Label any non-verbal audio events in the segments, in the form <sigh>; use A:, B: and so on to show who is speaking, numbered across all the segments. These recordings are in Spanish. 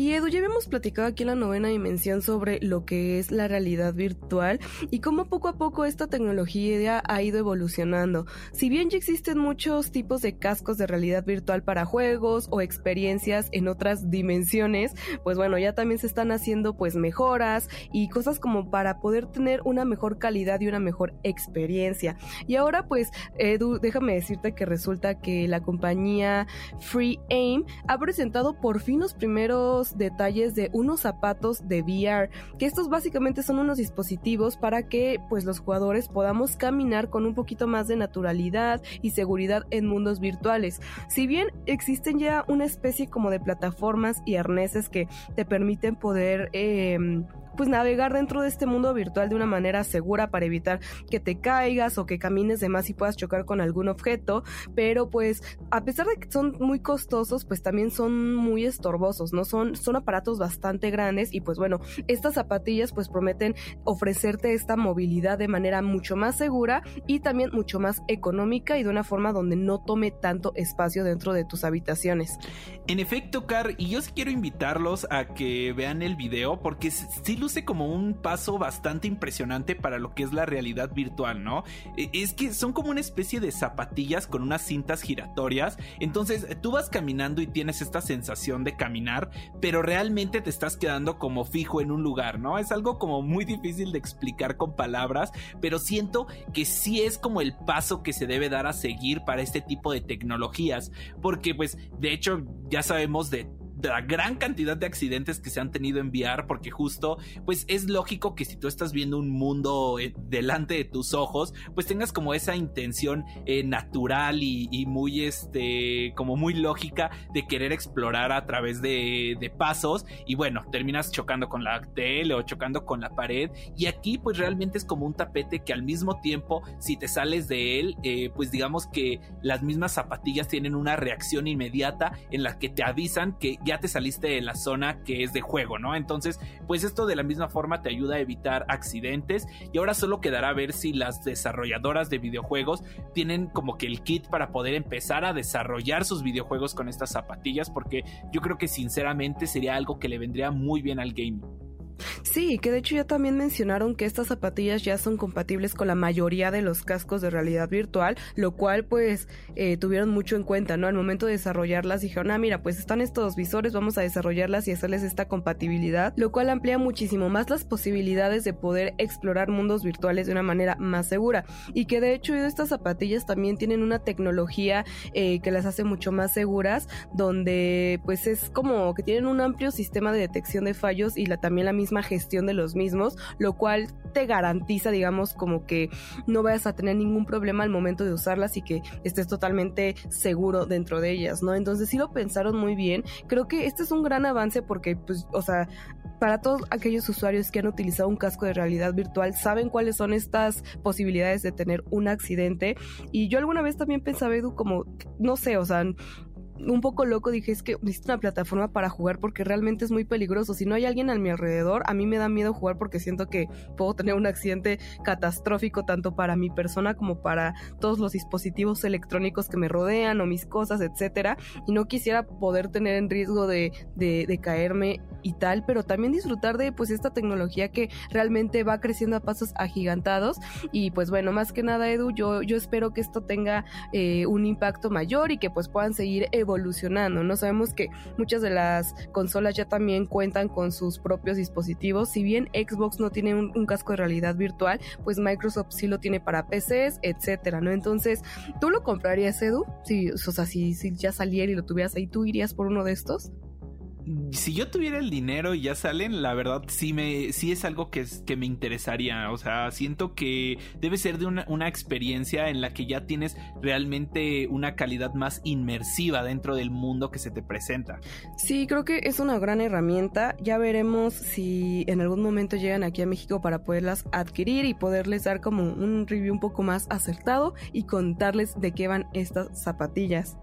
A: Y Edu, ya habíamos platicado aquí en la novena dimensión sobre lo que es la realidad virtual y cómo poco a poco esta tecnología ha ido evolucionando. Si bien ya existen muchos tipos de cascos de realidad virtual para juegos o experiencias en otras dimensiones, pues bueno, ya también se están haciendo pues mejoras y cosas como para poder tener una mejor calidad y una mejor experiencia. Y ahora pues, Edu, déjame decirte que resulta que la compañía Free Aim ha presentado por fin los primeros detalles de unos zapatos de VR, que estos básicamente son unos dispositivos para que pues los jugadores podamos caminar con un poquito más de naturalidad y seguridad en mundos virtuales. Si bien existen ya una especie como de plataformas y arneses que te permiten poder eh, pues navegar dentro de este mundo virtual de una manera segura para evitar que te caigas o que camines de más y puedas chocar con algún objeto, pero pues a pesar de que son muy costosos, pues también son muy estorbosos, ¿no? Son, son aparatos bastante grandes y pues bueno, estas zapatillas pues prometen ofrecerte esta movilidad de manera mucho más segura y también mucho más económica y de una forma donde no tome tanto espacio dentro de tus habitaciones.
B: En efecto, Car, y yo sí quiero invitarlos a que vean el video porque sí luce como un paso bastante impresionante para lo que es la realidad virtual, ¿no? E, es que son como una especie de zapatillas con unas cintas giratorias, entonces tú vas caminando y tienes esta sensación de caminar, pero realmente te estás quedando como fijo en un lugar, ¿no? Es algo como muy difícil de explicar con palabras, pero siento que sí es como el paso que se debe dar a seguir para este tipo de tecnologías, porque pues de hecho ya sabemos de la gran cantidad de accidentes que se han tenido en VR, porque justo, pues es lógico que si tú estás viendo un mundo eh, delante de tus ojos, pues tengas como esa intención eh, natural y, muy, este, como muy lógica de querer explorar a través de, pasos y bueno, terminas chocando con la tele o chocando con la pared y aquí pues realmente es como un tapete que al mismo tiempo, si te sales de él, eh, pues digamos que las mismas zapatillas tienen una reacción inmediata en la que te avisan que ya te saliste de la zona que es de juego, ¿no? Entonces, pues esto de la misma forma te ayuda a evitar accidentes y ahora solo quedará ver si las desarrolladoras de videojuegos tienen como que el kit para poder empezar a desarrollar sus videojuegos con estas zapatillas porque yo creo que sinceramente sería algo que le vendría muy bien al gaming.
A: Sí, que de hecho ya también mencionaron que estas zapatillas ya son compatibles con la mayoría de los cascos de realidad virtual, lo cual pues eh, tuvieron mucho en cuenta, ¿no? Al momento de desarrollarlas dijeron, ah, mira, pues están estos visores, vamos a desarrollarlas y hacerles esta compatibilidad, lo cual amplía muchísimo más las posibilidades de poder explorar mundos virtuales de una manera más segura. Y que de hecho estas zapatillas también tienen una tecnología eh, que las hace mucho más seguras, donde pues es como que tienen un amplio sistema de detección de fallos y la, también la misma gestión de los mismos, lo cual te garantiza, digamos, como que no vayas a tener ningún problema al momento de usarlas y que estés totalmente seguro dentro de ellas, ¿no? Entonces sí lo pensaron muy bien. Creo que este es un gran avance porque, pues, o sea, para todos aquellos usuarios que han utilizado un casco de realidad virtual, saben cuáles son estas posibilidades de tener un accidente. Y yo alguna vez también pensaba, Edu, como, no sé, o sea, un poco loco, dije, es que necesito una plataforma para jugar porque realmente es muy peligroso. Si no hay alguien a mi alrededor, a mí me da miedo jugar porque siento que puedo tener un accidente catastrófico tanto para mi persona como para todos los dispositivos electrónicos que me rodean o mis cosas, etcétera. Y no quisiera poder tener en riesgo de, de, caerme y tal, pero también disfrutar de pues esta tecnología que realmente va creciendo a pasos agigantados. Y pues bueno, más que nada, Edu, yo, yo espero que esto tenga eh, un impacto mayor y que pues puedan seguir evolucionando, ¿no? Sabemos que muchas de las consolas ya también cuentan con sus propios dispositivos, si bien Xbox no tiene un, un casco de realidad virtual, pues Microsoft sí lo tiene para PCs, etcétera, ¿no? Entonces, ¿tú lo comprarías, Edu? Si, o sea, si, si ya saliera y lo tuvieras ahí, ¿tú irías por uno de estos?
B: Si yo tuviera el dinero y ya salen, la verdad sí me sí es algo que, que me interesaría. O sea, siento que debe ser de una, una, experiencia en la que ya tienes realmente una calidad más inmersiva dentro del mundo que se te presenta.
A: Sí, creo que es una gran herramienta. Ya veremos si en algún momento llegan aquí a México para poderlas adquirir y poderles dar como un review un poco más acertado y contarles de qué van estas zapatillas.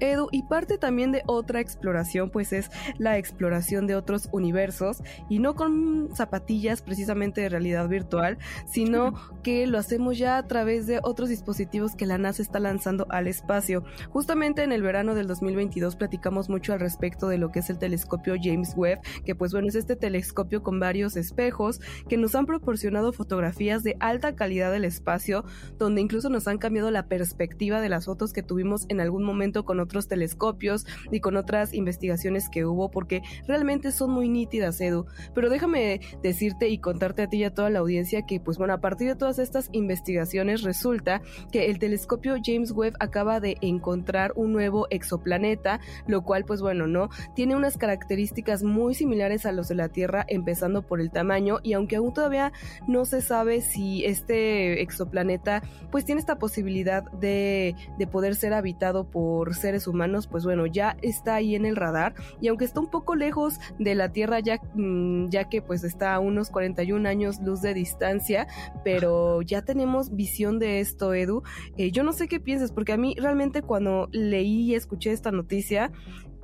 A: Edu, y parte también de otra exploración, pues es la exploración de otros universos, y no con zapatillas precisamente de realidad virtual, sino <laughs> que lo hacemos ya a través de otros dispositivos que la NASA está lanzando al espacio. Justamente en el verano del 2022 platicamos mucho al respecto de lo que es el telescopio James Webb, que pues bueno, es este telescopio con varios espejos que nos han proporcionado fotografías de alta calidad del espacio, donde incluso nos han cambiado la perspectiva de las fotos que tuvimos en algún momento con otros telescopios y con otras investigaciones que hubo, porque realmente son muy nítidas, Edu. Pero déjame decirte y contarte a ti y a toda la audiencia que, pues bueno, a partir de todas estas investigaciones resulta que el telescopio James Webb acaba de encontrar un nuevo exoplaneta, lo cual, pues bueno, ¿no? Tiene unas características muy similares a los de la Tierra, empezando por el tamaño, y aunque aún todavía no se sabe si este exoplaneta, pues tiene esta posibilidad de, de poder ser habitado por seres humanos, pues bueno, ya está ahí en el radar y aunque está un poco lejos de la Tierra ya, mm, ya que pues está a unos 41 años luz de distancia, pero ya tenemos visión de esto, Edu. Eh, yo no sé qué piensas, porque a mí realmente cuando leí y escuché esta noticia,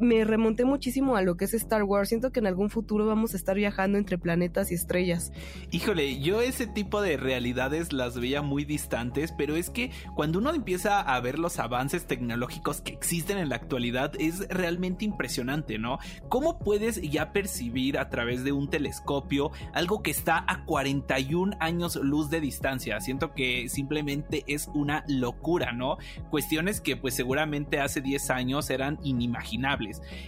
A: me remonté muchísimo a lo que es Star Wars. Siento que en algún futuro vamos a estar viajando entre planetas y estrellas.
B: Híjole, yo ese tipo de realidades las veía muy distantes, pero es que cuando uno empieza a ver los avances tecnológicos que existen en la actualidad es realmente impresionante, ¿no? ¿Cómo puedes ya percibir a través de un telescopio algo que está a 41 años luz de distancia? Siento que simplemente es una locura, ¿no? Cuestiones que pues seguramente hace 10 años eran inimaginables.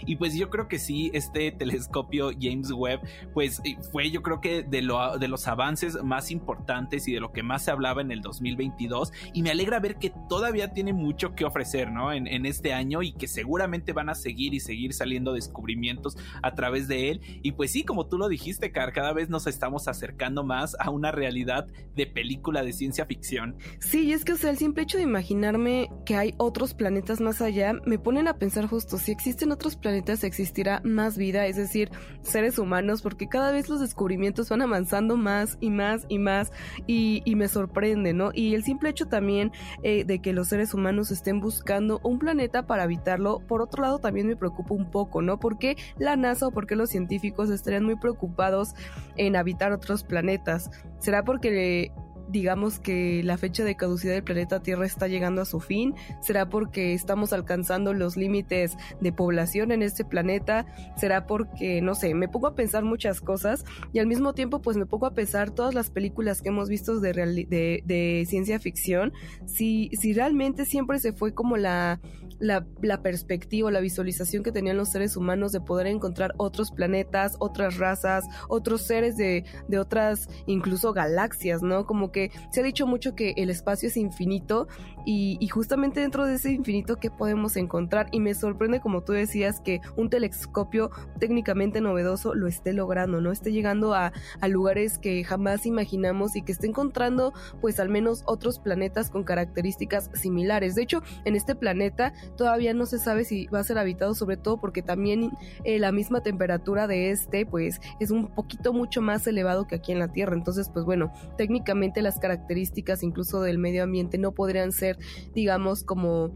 B: Y pues yo creo que sí, este telescopio James Webb, pues eh, fue yo creo que de, lo, de los avances más importantes y de lo que más se hablaba en el 2022. Y me alegra ver que todavía tiene mucho que ofrecer, ¿no? En, este año y que seguramente van a seguir y seguir saliendo descubrimientos a través de él. Y pues sí, como tú lo dijiste, Car, cada vez nos estamos acercando más a una realidad de película de ciencia ficción.
A: Sí, y es que, o sea, el simple hecho de imaginarme que hay otros planetas más allá me ponen a pensar justo si existen otros planetas existirá más vida, es decir, seres humanos, porque cada vez los descubrimientos van avanzando más y más y más y, me sorprende, ¿no? Y el simple hecho también eh, de que los seres humanos estén buscando un planeta para habitarlo, por otro lado también me preocupa un poco, ¿no? ¿Por qué la NASA o por qué los científicos estarían muy preocupados en habitar otros planetas? ¿Será porque digamos que la fecha de caducidad del planeta Tierra está llegando a su fin? ¿Será porque estamos alcanzando los límites de población en este planeta? ¿Será porque, no sé, me pongo a pensar muchas cosas y al mismo tiempo pues me pongo a pensar todas las películas que hemos visto de, de, de ciencia ficción, si, si realmente siempre se fue como la, la, la perspectiva, la visualización que tenían los seres humanos de poder encontrar otros planetas, otras razas, otros seres de, de otras incluso galaxias, ¿no? Como se ha dicho mucho que el espacio es infinito y, justamente dentro de ese infinito ¿qué podemos encontrar? Y me sorprende, como tú decías, que un telescopio técnicamente novedoso lo esté logrando, ¿no? Esté llegando a, a lugares que jamás imaginamos y que esté encontrando pues al menos otros planetas con características similares. De hecho, en este planeta todavía no se sabe si va a ser habitado, sobre todo porque también eh, la misma temperatura de este pues es un poquito mucho más elevado que aquí en la Tierra. Entonces, pues bueno, técnicamente las características incluso del medio ambiente no podrían ser, digamos, como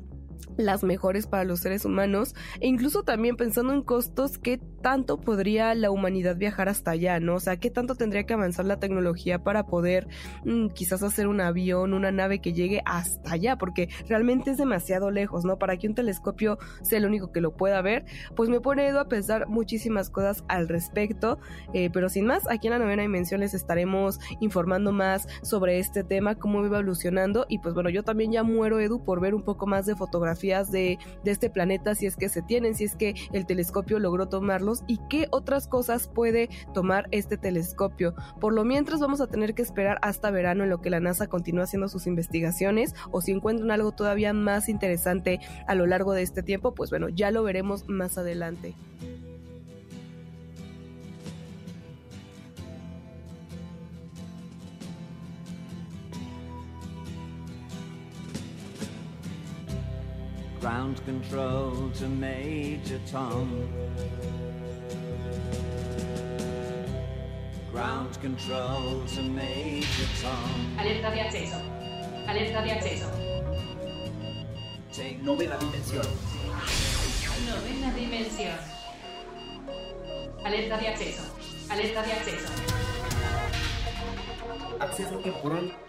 A: las mejores para los seres humanos e incluso también pensando en costos, qué tanto podría la humanidad viajar hasta allá, ¿no? O sea, qué tanto tendría que avanzar la tecnología para poder mm, quizás hacer un avión, una nave que llegue hasta allá, porque realmente es demasiado lejos, ¿no? Para que un telescopio sea el único que lo pueda ver, pues me pone a pensar muchísimas cosas al respecto, eh, pero sin más, aquí en la novena dimensión les estaremos informando más sobre este tema, cómo va evolucionando y pues bueno, yo también ya muero, Edu, por ver un poco más de fotografía de, este planeta, si es que se tienen, si es que el telescopio logró tomarlos y qué otras cosas puede tomar este telescopio. Por lo mientras vamos a tener que esperar hasta verano en lo que la NASA continúa haciendo sus investigaciones o si encuentran algo todavía más interesante a lo largo de este tiempo, pues bueno, ya lo veremos más adelante. Ground control to Major Tom.
C: Ground control to Major Tom. Alerta de acceso. Alerta de acceso. Novena dimensión. Novena dimensión. Alerta de acceso. Alerta de acceso.
D: Acceso temporal